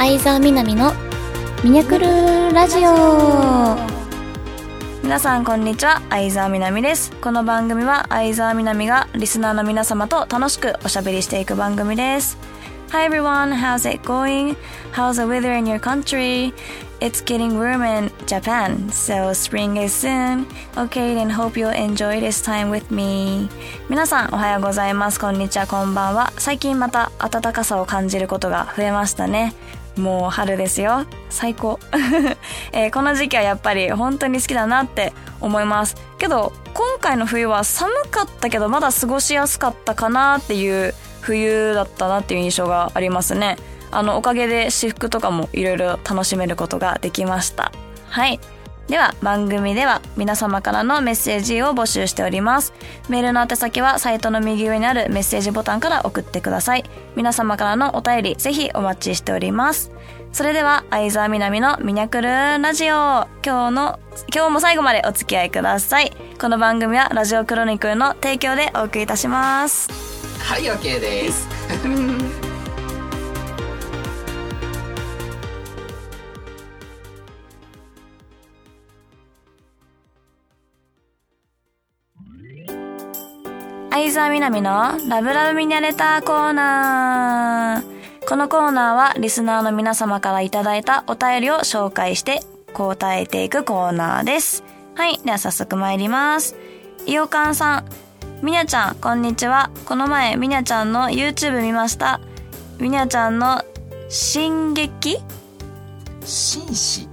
相沢みなみのミニャクルラジオ皆さんこんにちは相沢みなみですこの番組は相沢みなみがリスナーの皆様と楽しくおしゃべりしていく番組です Hi everyone, how's it going? How's the weather in your country? It's getting warm in Japan, so spring is soon. Okay, then hope you'll enjoy this time with me. 皆さんおはようございます。こんにちは、こんばんは。最近また暖かさを感じることが増えましたね。もう春ですよ。最高。えーこの時期はやっぱり本当に好きだなって思います。けど、今回の冬は寒かったけど、まだ過ごしやすかったかなっていう冬だったなっていう印象がありますね。あの、おかげで私服とかもいろいろ楽しめることができました。はい。では、番組では皆様からのメッセージを募集しております。メールの宛先はサイトの右上にあるメッセージボタンから送ってください。皆様からのお便り、ぜひお待ちしております。それでは、相沢みなみのミニャクルラジオ。今日の、今日も最後までお付き合いください。この番組はラジオクロニクルの提供でお送りいたします。はい OK です 相沢みなみのラブラブミニャレターコーナー。このコーナーはリスナーの皆様からいただいたお便りを紹介して答えていくコーナーです。はい。では早速参ります。いおかんさん。みにゃちゃん、こんにちは。この前、みにゃちゃんの YouTube 見ました。みにゃちゃんの進撃？紳士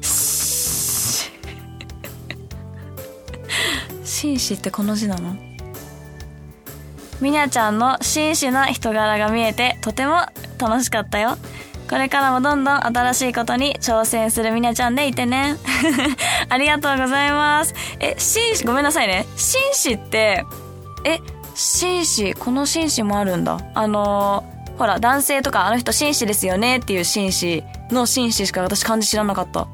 紳士ってこの字なの？みにゃちゃんの紳士な人柄が見えてとても楽しかったよ。これからもどんどん新しいことに挑戦するみにゃちゃんでいてね。ありがとうございます。え、紳士、ごめんなさいね。紳士って、え、紳士、この紳士もあるんだ。あのーほら、男性とかあの人紳士ですよねっていう紳士の紳士しか私漢字知らなかった。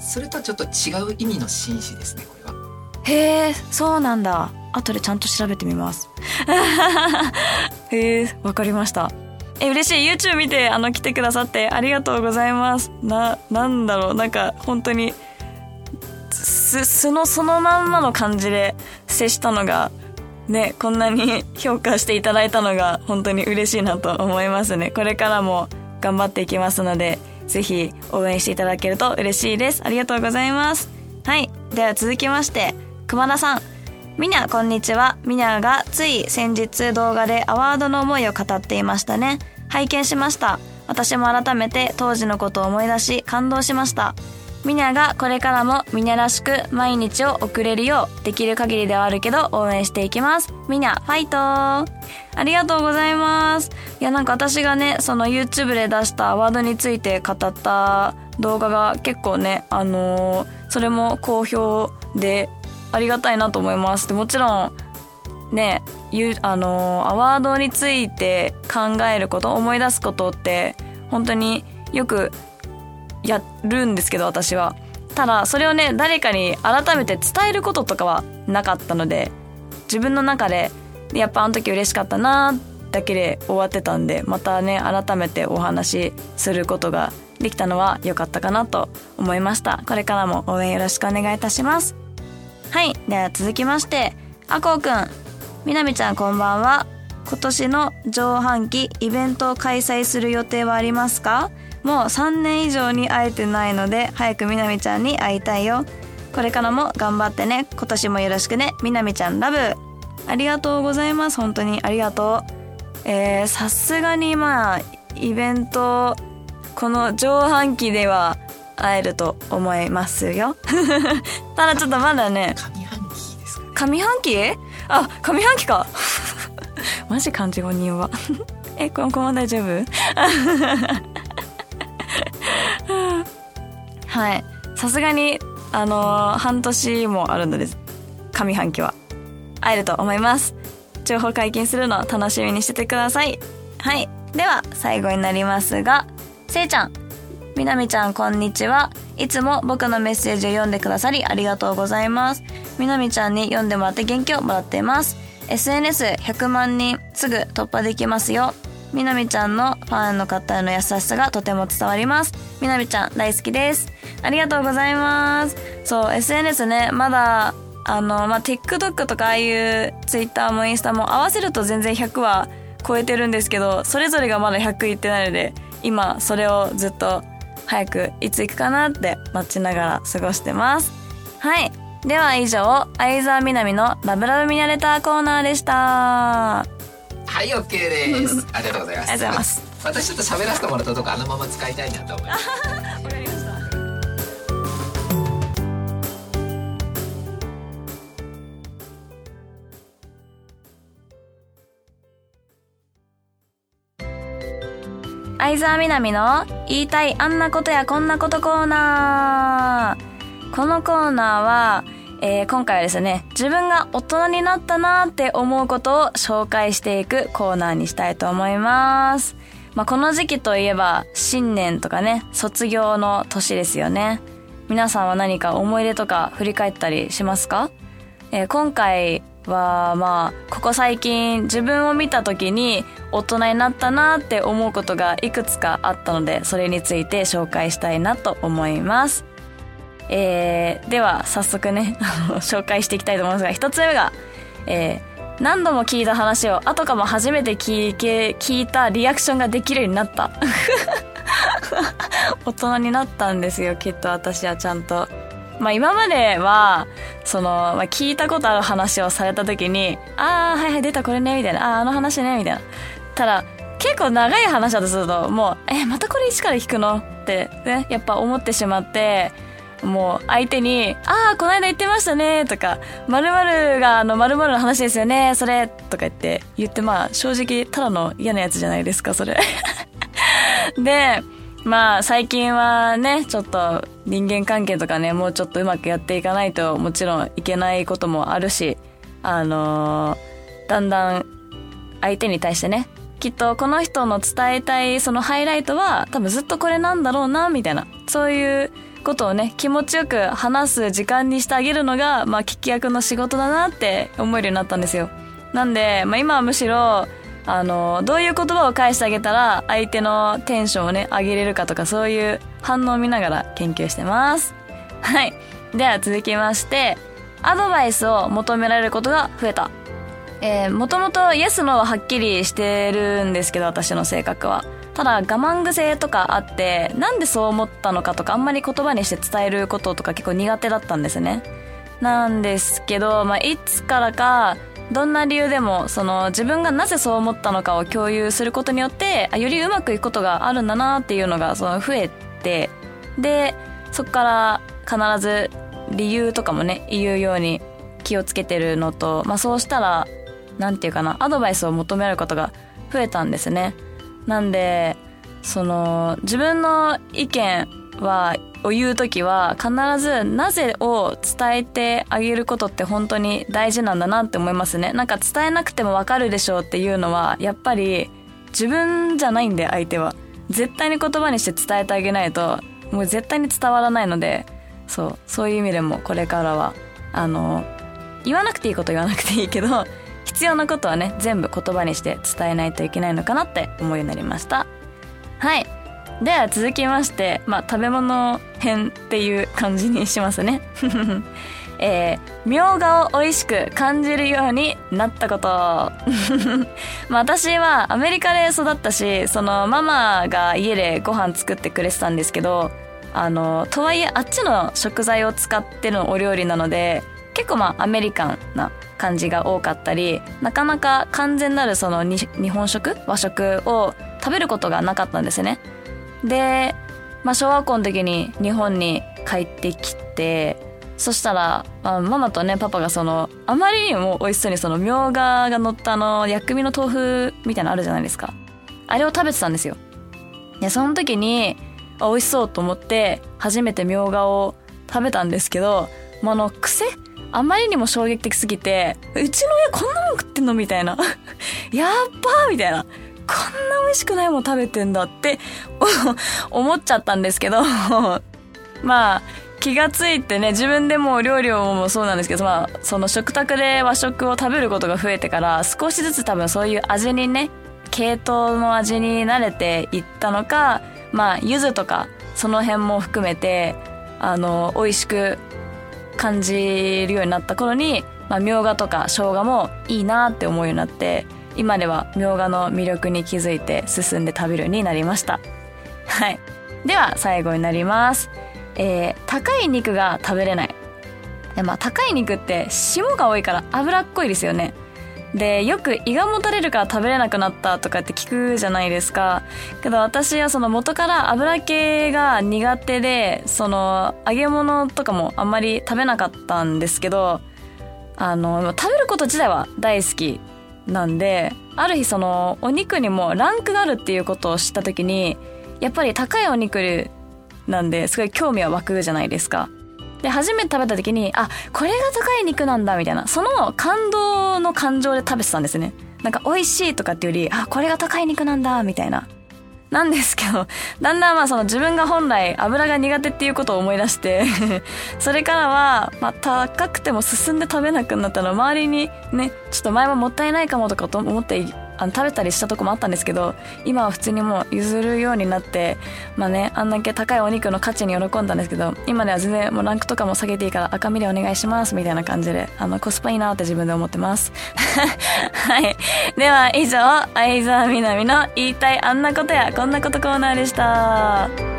それとはちょっと違う意味の紳士ですねこれはへえ、そうなんだ。後でちゃんと調べてみます。へえ、わかりました。え、嬉しい。YouTube 見て、あの、来てくださってありがとうございます。な、なんだろう。なんか、本当に、す、素のそのまんまの感じで接したのが、ね、こんなに 評価していただいたのが本当に嬉しいなと思いますね。これからも頑張っていきますので、ぜひ応援していただけると嬉しいです。ありがとうございます。はい。では続きまして、熊田さん。みにゃ、こんにちは。みにゃがつい先日動画でアワードの思いを語っていましたね。拝見しました。私も改めて当時のことを思い出し感動しました。ミニャがこれからもミニャらしく毎日を送れるようできる限りではあるけど応援していきます。ミニャファイトありがとうございます。いやなんか私がね、その YouTube で出したアワードについて語った動画が結構ね、あのーそれも好評でありがたいなと思います。でもちろんね、あのアワードについて考えること、思い出すことって本当によくやるんですけど私は。ただそれをね誰かに改めて伝えることとかはなかったので自分の中でやっぱあの時嬉しかったなだけで終わってたんでまたね改めてお話しすることができたのは良かったかなと思いました。これからも応援よろしくお願いいたします。はいでは続きましてあこうくん。みなみちゃんこんばんは。今年の上半期イベントを開催する予定はありますか？もう3年以上に会えてないので早くみなみちゃんに会いたいよ。これからも頑張ってね。今年もよろしくね。みなみちゃんラブ。ありがとうございます。本当にありがとう。えー、さすがにまあイベントこの上半期では会えると思いますよ。ただちょっとまだね上半期ですかね。上半期？あ上半期か。マジ漢字語人は えこの子も大丈夫？はい。さすがにあのー半年もあるのです上半期は。会えると思います。情報解禁するのを楽しみにしててください。はい。では最後になりますがせいちゃんみなみちゃんこんにちはいつも僕のメッセージを読んでくださりありがとうございますみなみちゃんに読んでもらって元気をもらっています SNS100 万人すぐ突破できますよみなみちゃんのファンの方への優しさがとても伝わります。みなみちゃん大好きです。ありがとうございます。そう、SNS ね、まだ、あの、まあ、TikTok とかああいう Twitter もインスタも合わせると全然100は超えてるんですけど、それぞれがまだ100いってないので、今それをずっと早くいつ行くかなって待ちながら過ごしてます。はい。では以上、相沢みなみのラブラブミナレターコーナーでした。はい、OK です。ありがとうございます。ありがとうございます。私ちょっと喋らせてもらったとこあのまま使いたいなと思います。相沢みなみの言いたいあんなことやこんなことコーナー。このコーナーは、えー今回はですね、自分が大人になったなーって思うことを紹介していくコーナーにしたいと思います。まあ、この時期といえば、新年とかね、卒業の年ですよね。皆さんは何か思い出とか振り返ったりしますか？えー今回はまあここ最近自分を見た時に大人になったなって思うことがいくつかあったのでそれについて紹介したいなと思います。えーでは早速ね 紹介していきたいと思いますが一つ目が、えー何度も聞いた話を後かも初めて聞け聞いたリアクションができるようになった。大人になったんですよきっと私はちゃんと。まあ今までは、その、まあ聞いたことある話をされた時に、ああ、はいはい、出たこれね、みたいな、ああ、あの話ね、みたいな。ただ、結構長い話だとすると、もう、え、またこれ一から聞くの？って、ね、やっぱ思ってしまって、もう相手に、ああ、この間言ってましたね、とか、〇〇があの〇〇の話ですよね、それ、とか言って、言ってまあ正直ただの嫌なやつじゃないですか、それ。で、まあ最近はね、ちょっと人間関係とかね、もうちょっとうまくやっていかないともちろんいけないこともあるし、あのーだんだん相手に対してね、きっとこの人の伝えたいそのハイライトは多分ずっとこれなんだろうな、みたいな。そういうことをね、気持ちよく話す時間にしてあげるのが、まあ聞き役の仕事だなって思えるようになったんですよ。なんで、まあ今はむしろ、あの、どういう言葉を返してあげたら相手のテンションをね、上げれるかとかそういう反応を見ながら研究してます。はい。では続きまして、アドバイスを求められることが増えた。えー、もともとイエスノーははっきりしてるんですけど、私の性格は。ただ我慢癖とかあって、なんでそう思ったのかとかあんまり言葉にして伝えることとか結構苦手だったんですね。なんですけど、まあ、いつからか、どんな理由でも、その自分がなぜそう思ったのかを共有することによって、あよりうまくいくことがあるんだなっていうのが、その増えて、で、そこから必ず理由とかもね、言うように気をつけてるのと、まあそうしたら、なんていうかな、アドバイスを求めることが増えたんですね。なんで、その、自分の意見は、を言うときは、必ずなぜを伝えてあげることって本当に大事なんだなって思いますね。なんか伝えなくてもわかるでしょうっていうのは、やっぱり自分じゃないんで、相手は。絶対に言葉にして伝えてあげないと、もう絶対に伝わらないので、そう、そういう意味でもこれからは、あの、言わなくていいこと言わなくていいけど、必要なことはね、全部言葉にして伝えないといけないのかなって思うようになりました。では続きまして、まあ、食べ物編っていう感じにしますね。えー、みょうがを美味しく感じるようになったこと。まあ私はアメリカで育ったし、そのママが家でご飯作ってくれてたんですけど、あの、とはいえあっちの食材を使ってのお料理なので、結構まあアメリカンな感じが多かったり、なかなか完全なるその日本食和食を食べることがなかったんですね。で、まあ小学校の時に日本に帰ってきて、そしたら、まあ、ママとね、パパがその、あまりにも美味しそうにその、みょうがが乗ったあの、薬味の豆腐みたいなのあるじゃないですか。あれを食べてたんですよ。で、その時に、あ、美味しそうと思って、初めてみょうがを食べたんですけど、まあ、あの、癖？あまりにも衝撃的すぎて、うちの親こんなもん食ってんの？みたいな。やっばーみたいな。こんな美味しくないもん食べてんだって、思っちゃったんですけど、まあ、気がついてね、自分でも料理をもそうなんですけど、まあ、その食卓で和食を食べることが増えてから、少しずつ多分そういう味にね、系統の味に慣れていったのかまあ柚子とかその辺も含めてあの美味しく感じるようになった頃に、まあ、みょうがとか生姜もいいなって思うようになって今ではみょうがの魅力に気づいて進んで食べるになりました。はい。では最後になります。えー、高い肉が食べれない。まあ高い肉って霜が多いから脂っこいですよね。でよく胃がもたれるから食べれなくなったとかって聞くじゃないですか。けど私はその元から油系が苦手でその揚げ物とかもあんまり食べなかったんですけどあの食べること自体は大好きなんである日そのお肉にもランクがあるっていうことを知った時にやっぱり高いお肉なんですごい興味は湧くじゃないですかで、初めて食べた時に、あ、これが高い肉なんだ、みたいな。その感動の感情で食べてたんですね。なんか美味しいとかっていうより、あ、これが高い肉なんだ、みたいな。なんですけど、だんだんまあその自分が本来油が苦手っていうことを思い出して それからは、まあ高くても進んで食べなくなったら周りにね、ちょっと前はもったいないかもとかと思ってあの食べたりしたとこもあったんですけど今は普通にもう譲るようになってまあねあんだけ高いお肉の価値に喜んだんですけど今では全然もうランクとかも下げていいから赤身でお願いしますみたいな感じであのコスパいいなって自分で思ってます。はい。では以上相沢みなみの言いたいあんなことやこんなことコーナーでした。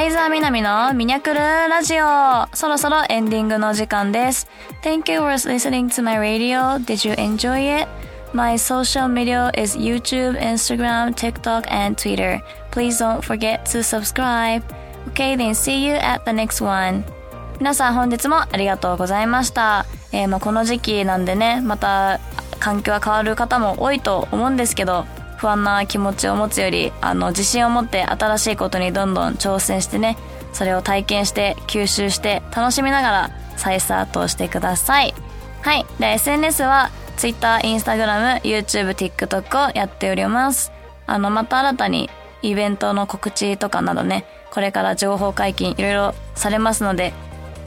相沢みなみのミニャクルラジオ。そろそろエンディングの時間です。Thank you for listening to my radio. Did you enjoy it? My social media is YouTube, Instagram, TikTok, and Twitter. Please don't forget to subscribe. Okay, then see you at the next one. 皆さん本日もありがとうございました。えー、まあこの時期なんでね、また環境が変わる方も多いと思うんですけど、不安な気持ちを持つよりあの自信を持って新しいことにどんどん挑戦してねそれを体験して吸収して楽しみながら再スタートしてください。はい。で SNS は Twitter、Instagram、YouTube、TikTok をやっております。あのまた新たにイベントの告知とかなどねこれから情報解禁いろいろされますので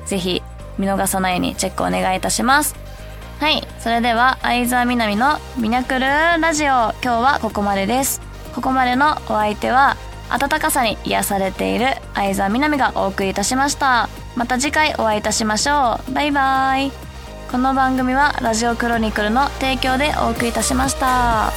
ぜひ見逃さないようにチェックお願いいたします。はいそれでは相沢みなみのミニャクルラジオ今日はここまでです。ここまでのお相手は温かさに癒されている相沢みなみがお送りいたしました。また次回お会いいたしましょう。バイバイ。この番組はラジオクロニクルの提供でお送りいたしました。